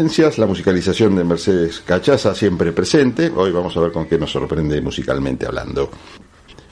La musicalización de Mercedes Cachaza siempre presente. Hoy vamos a ver con qué nos sorprende musicalmente hablando.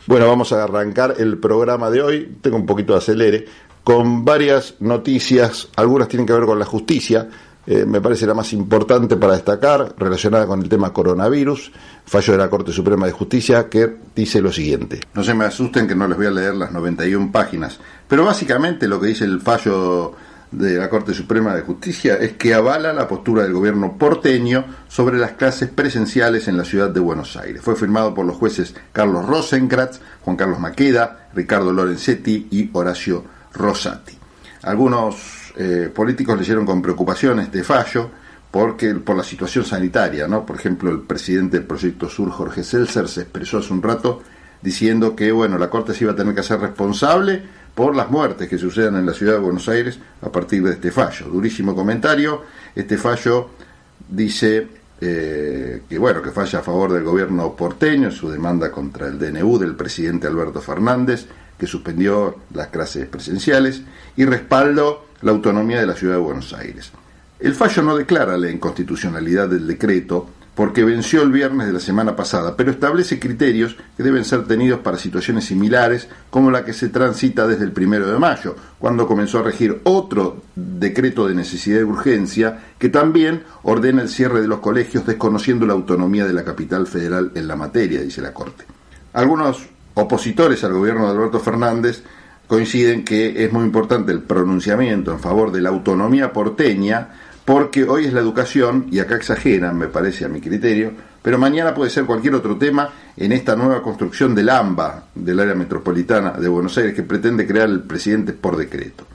Bueno, vamos a arrancar el programa de hoy. Tengo un poquito de acelere con varias noticias. Algunas tienen que ver con la justicia. Eh, me parece la más importante para destacar, relacionada con el tema coronavirus, fallo de la Corte Suprema de Justicia que dice lo siguiente. No se me asusten que no les voy a leer las 91 páginas, pero básicamente lo que dice el fallo de la Corte Suprema de Justicia es que avala la postura del gobierno porteño sobre las clases presenciales en la ciudad de Buenos Aires. Fue firmado por los jueces Carlos Rosenkratz, Juan Carlos Maqueda, Ricardo Lorenzetti y Horacio Rosati. Algunos eh, políticos leyeron con preocupación este fallo porque por la situación sanitaria, ¿no? Por ejemplo, el presidente del Proyecto Sur, Jorge Seltzer, se expresó hace un rato diciendo que bueno, la Corte se iba a tener que hacer responsable por las muertes que sucedan en la ciudad de Buenos Aires a partir de este fallo. Durísimo comentario. Este fallo dice eh, que bueno que falla a favor del gobierno porteño en su demanda contra el DNU del presidente Alberto Fernández que suspendió las clases presenciales y respaldo la autonomía de la ciudad de Buenos Aires. El fallo no declara la inconstitucionalidad del decreto porque venció el viernes de la semana pasada, pero establece criterios que deben ser tenidos para situaciones similares como la que se transita desde el primero de mayo, cuando comenzó a regir otro decreto de necesidad y urgencia que también ordena el cierre de los colegios desconociendo la autonomía de la capital federal en la materia, dice la Corte. Algunos opositores al gobierno de Alberto Fernández coinciden que es muy importante el pronunciamiento en favor de la autonomía porteña porque hoy es la educación, y acá exageran, me parece a mi criterio, pero mañana puede ser cualquier otro tema en esta nueva construcción del AMBA, del área metropolitana de Buenos Aires, que pretende crear el presidente por decreto.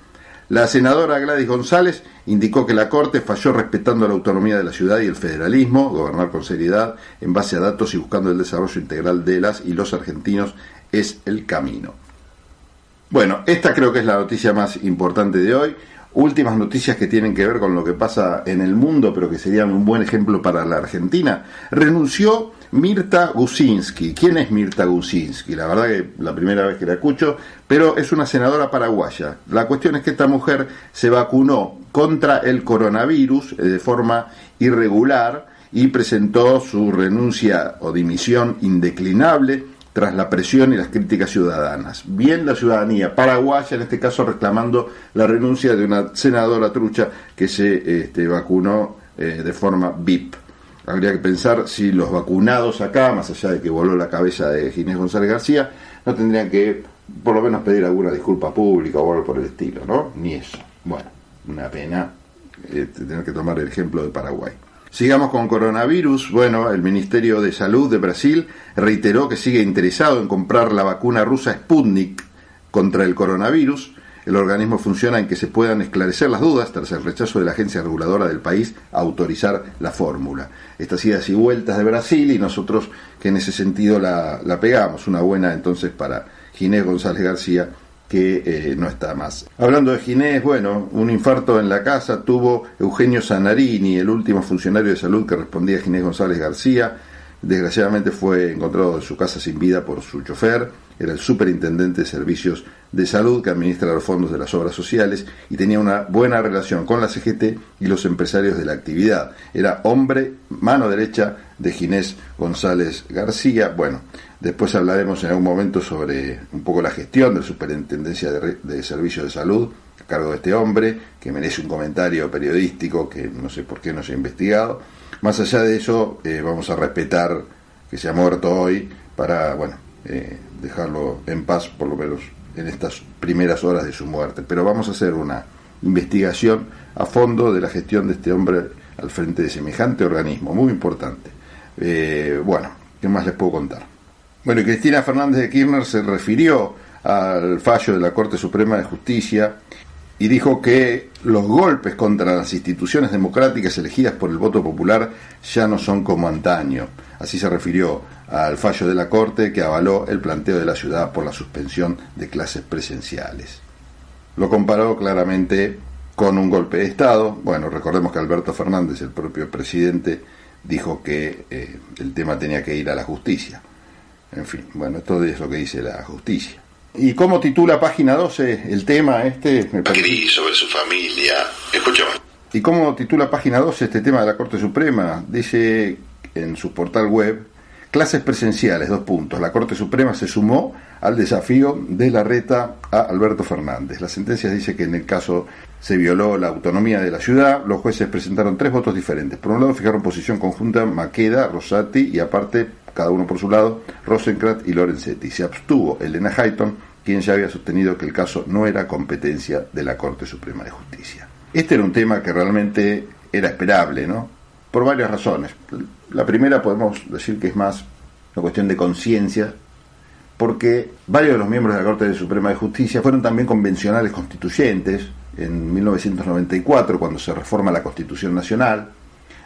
La senadora Gladys González indicó que la Corte falló respetando la autonomía de la ciudad y el federalismo, gobernar con seriedad, en base a datos y buscando el desarrollo integral de las y los argentinos es el camino. Bueno, esta creo que es la noticia más importante de hoy últimas noticias que tienen que ver con lo que pasa en el mundo, pero que serían un buen ejemplo para la Argentina. Renunció Mirta Gusinski. ¿Quién es Mirta Gusinski? La verdad que la primera vez que la escucho, pero es una senadora paraguaya. La cuestión es que esta mujer se vacunó contra el coronavirus eh, de forma irregular y presentó su renuncia o dimisión indeclinable tras la presión y las críticas ciudadanas. Bien la ciudadanía paraguaya, en este caso reclamando la renuncia de una senadora trucha que se este, vacunó eh, de forma VIP. Habría que pensar si los vacunados acá, más allá de que voló la cabeza de Ginés González García, no tendrían que por lo menos pedir alguna disculpa pública o algo por el estilo, ¿no? Ni eso. Bueno, una pena eh, tener que tomar el ejemplo de Paraguay. Sigamos con coronavirus. Bueno, el Ministerio de Salud de Brasil reiteró que sigue interesado en comprar la vacuna rusa Sputnik contra el coronavirus. El organismo funciona en que se puedan esclarecer las dudas tras el rechazo de la agencia reguladora del país a autorizar la fórmula. Estas idas y vueltas de Brasil y nosotros que en ese sentido la, la pegamos. Una buena entonces para Ginés González García que eh, no está más. Hablando de Ginés, bueno, un infarto en la casa tuvo Eugenio Sanarini, el último funcionario de salud que respondía a Ginés González García. Desgraciadamente fue encontrado en su casa sin vida por su chofer, era el superintendente de servicios de salud que administra los fondos de las obras sociales y tenía una buena relación con la CGT y los empresarios de la actividad. Era hombre, mano derecha de Ginés González García. Bueno, después hablaremos en algún momento sobre un poco la gestión de la Superintendencia de, Servicios de Salud a cargo de este hombre, que merece un comentario periodístico que no sé por qué no se ha investigado. Más allá de eso, eh, vamos a respetar que se ha muerto hoy para, bueno, eh, dejarlo en paz por lo menos en estas primeras horas de su muerte. Pero vamos a hacer una investigación a fondo de la gestión de este hombre al frente de semejante organismo, muy importante. Eh, bueno, ¿qué más les puedo contar? Bueno, y Cristina Fernández de Kirchner se refirió al fallo de la Corte Suprema de Justicia y dijo que los golpes contra las instituciones democráticas elegidas por el voto popular ya no son como antaño. Así se refirió al fallo de la Corte que avaló el planteo de la ciudad por la suspensión de clases presenciales. Lo comparó claramente con un golpe de Estado. Bueno, recordemos que Alberto Fernández, el propio presidente, dijo que eh, el tema tenía que ir a la justicia. En fin, bueno, esto es lo que dice la justicia. ¿Y cómo titula página 12 el tema este? Me sobre su familia. Escuchamos. ¿Y cómo titula página 12 este tema de la Corte Suprema? Dice en su portal web, clases presenciales, dos puntos. La Corte Suprema se sumó al desafío de la reta a Alberto Fernández. La sentencia dice que en el caso se violó la autonomía de la ciudad, los jueces presentaron tres votos diferentes. Por un lado fijaron posición conjunta Maqueda, Rosati y aparte, cada uno por su lado, Rosencrantz y Lorenzetti. Se abstuvo Elena Hayton, quien ya había sostenido que el caso no era competencia de la Corte Suprema de Justicia. Este era un tema que realmente era esperable, ¿no? Por varias razones. La primera podemos decir que es más una cuestión de conciencia, porque varios de los miembros de la Corte Suprema de Justicia fueron también convencionales constituyentes en 1994, cuando se reforma la Constitución Nacional,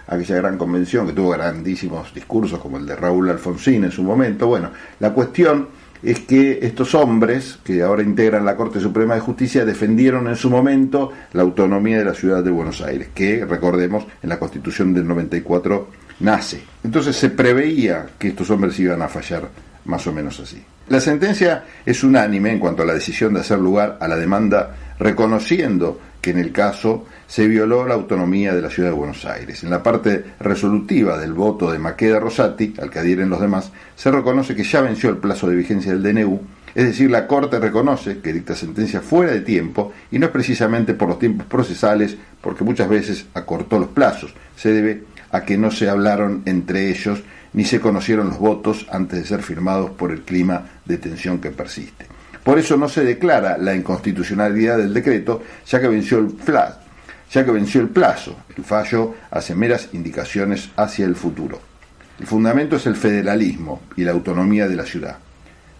aquella gran convención que tuvo grandísimos discursos como el de Raúl Alfonsín en su momento. Bueno, la cuestión es que estos hombres, que ahora integran la Corte Suprema de Justicia, defendieron en su momento la autonomía de la ciudad de Buenos Aires, que, recordemos, en la Constitución del 94 nace. Entonces se preveía que estos hombres iban a fallar más o menos así. La sentencia es unánime en cuanto a la decisión de hacer lugar a la demanda, reconociendo que en el caso se violó la autonomía de la ciudad de Buenos Aires. En la parte resolutiva del voto de Maqueda Rosati, al que adhieren los demás, se reconoce que ya venció el plazo de vigencia del DNU, es decir, la Corte reconoce que dicta sentencia fuera de tiempo y no es precisamente por los tiempos procesales, porque muchas veces acortó los plazos. Se debe a que no se hablaron entre ellos ni se conocieron los votos antes de ser firmados por el clima de tensión que persiste. Por eso no se declara la inconstitucionalidad del decreto, ya que venció el plazo, ya que venció el plazo. El fallo hace meras indicaciones hacia el futuro. El fundamento es el federalismo y la autonomía de la ciudad.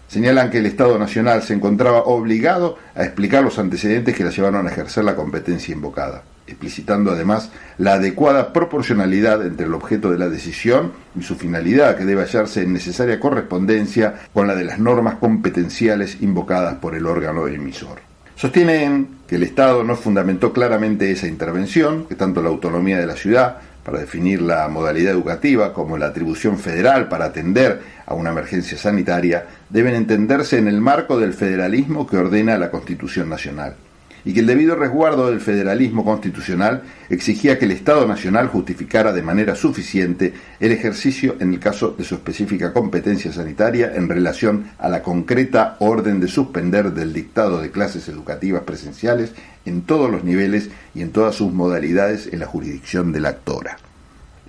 Señalan que el Estado Nacional se encontraba obligado a explicar los antecedentes que la llevaron a ejercer la competencia invocada explicitando además la adecuada proporcionalidad entre el objeto de la decisión y su finalidad, que debe hallarse en necesaria correspondencia con la de las normas competenciales invocadas por el órgano emisor. Sostienen que el Estado no fundamentó claramente esa intervención, que tanto la autonomía de la ciudad para definir la modalidad educativa como la atribución federal para atender a una emergencia sanitaria deben entenderse en el marco del federalismo que ordena la Constitución Nacional y que el debido resguardo del federalismo constitucional exigía que el Estado Nacional justificara de manera suficiente el ejercicio en el caso de su específica competencia sanitaria en relación a la concreta orden de suspender del dictado de clases educativas presenciales en todos los niveles y en todas sus modalidades en la jurisdicción de la actora.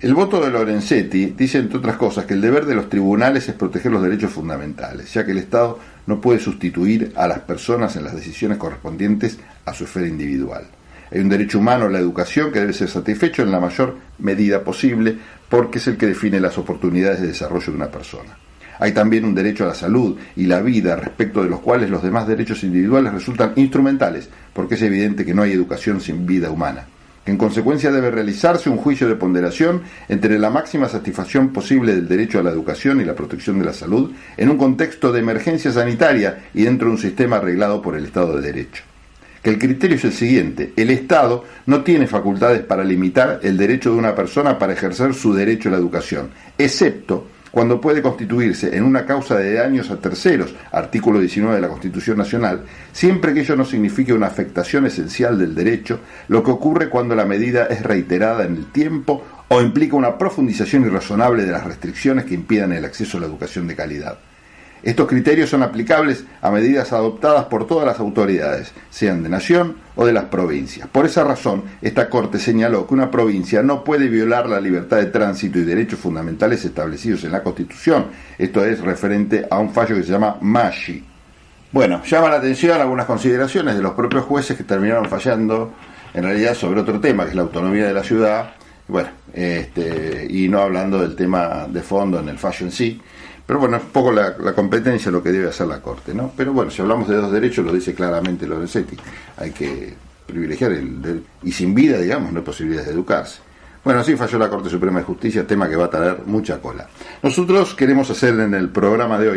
El voto de Lorenzetti dice, entre otras cosas, que el deber de los tribunales es proteger los derechos fundamentales, ya que el Estado no puede sustituir a las personas en las decisiones correspondientes a su esfera individual. Hay un derecho humano a la educación que debe ser satisfecho en la mayor medida posible porque es el que define las oportunidades de desarrollo de una persona. Hay también un derecho a la salud y la vida respecto de los cuales los demás derechos individuales resultan instrumentales porque es evidente que no hay educación sin vida humana. En consecuencia debe realizarse un juicio de ponderación entre la máxima satisfacción posible del derecho a la educación y la protección de la salud en un contexto de emergencia sanitaria y dentro de un sistema arreglado por el Estado de Derecho. Que el criterio es el siguiente, el Estado no tiene facultades para limitar el derecho de una persona para ejercer su derecho a la educación, excepto cuando puede constituirse en una causa de daños a terceros, artículo 19 de la Constitución Nacional, siempre que ello no signifique una afectación esencial del derecho, lo que ocurre cuando la medida es reiterada en el tiempo o implica una profundización irrazonable de las restricciones que impidan el acceso a la educación de calidad. Estos criterios son aplicables a medidas adoptadas por todas las autoridades, sean de nación o de las provincias. Por esa razón, esta Corte señaló que una provincia no puede violar la libertad de tránsito y derechos fundamentales establecidos en la Constitución. Esto es referente a un fallo que se llama MASHI. Bueno, llama la atención algunas consideraciones de los propios jueces que terminaron fallando en realidad sobre otro tema, que es la autonomía de la ciudad, bueno, este, y no hablando del tema de fondo en el fallo en sí. Pero bueno, es un poco la, competencia lo que debe hacer la Corte, ¿no? Pero bueno, si hablamos de dos derechos, lo dice claramente Lorenzetti, hay que privilegiar el, y sin vida, digamos, no hay posibilidades de educarse. Bueno, así falló la Corte Suprema de Justicia, tema que va a traer mucha cola. Nosotros queremos hacer en el programa de hoy